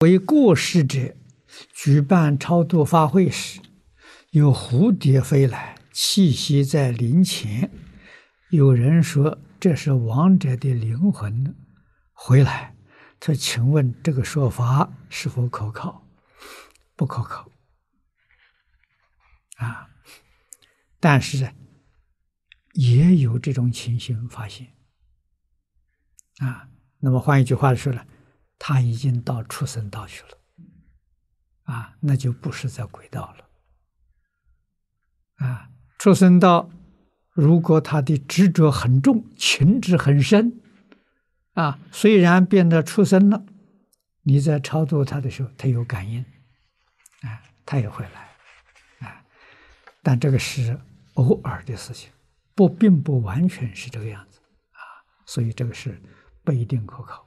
为过世者举办超度法会时，有蝴蝶飞来，栖息在灵前。有人说这是亡者的灵魂回来。他请问这个说法是否可靠？不可靠。啊，但是也有这种情形发现。啊，那么换一句话说了。他已经到畜生道去了，啊，那就不是在轨道了，啊，畜生道如果他的执着很重，情执很深，啊，虽然变得畜生了，你在超度他的时候，他有感应，啊，他也会来，啊，但这个是偶尔的事情，不，并不完全是这个样子，啊，所以这个是不一定可靠。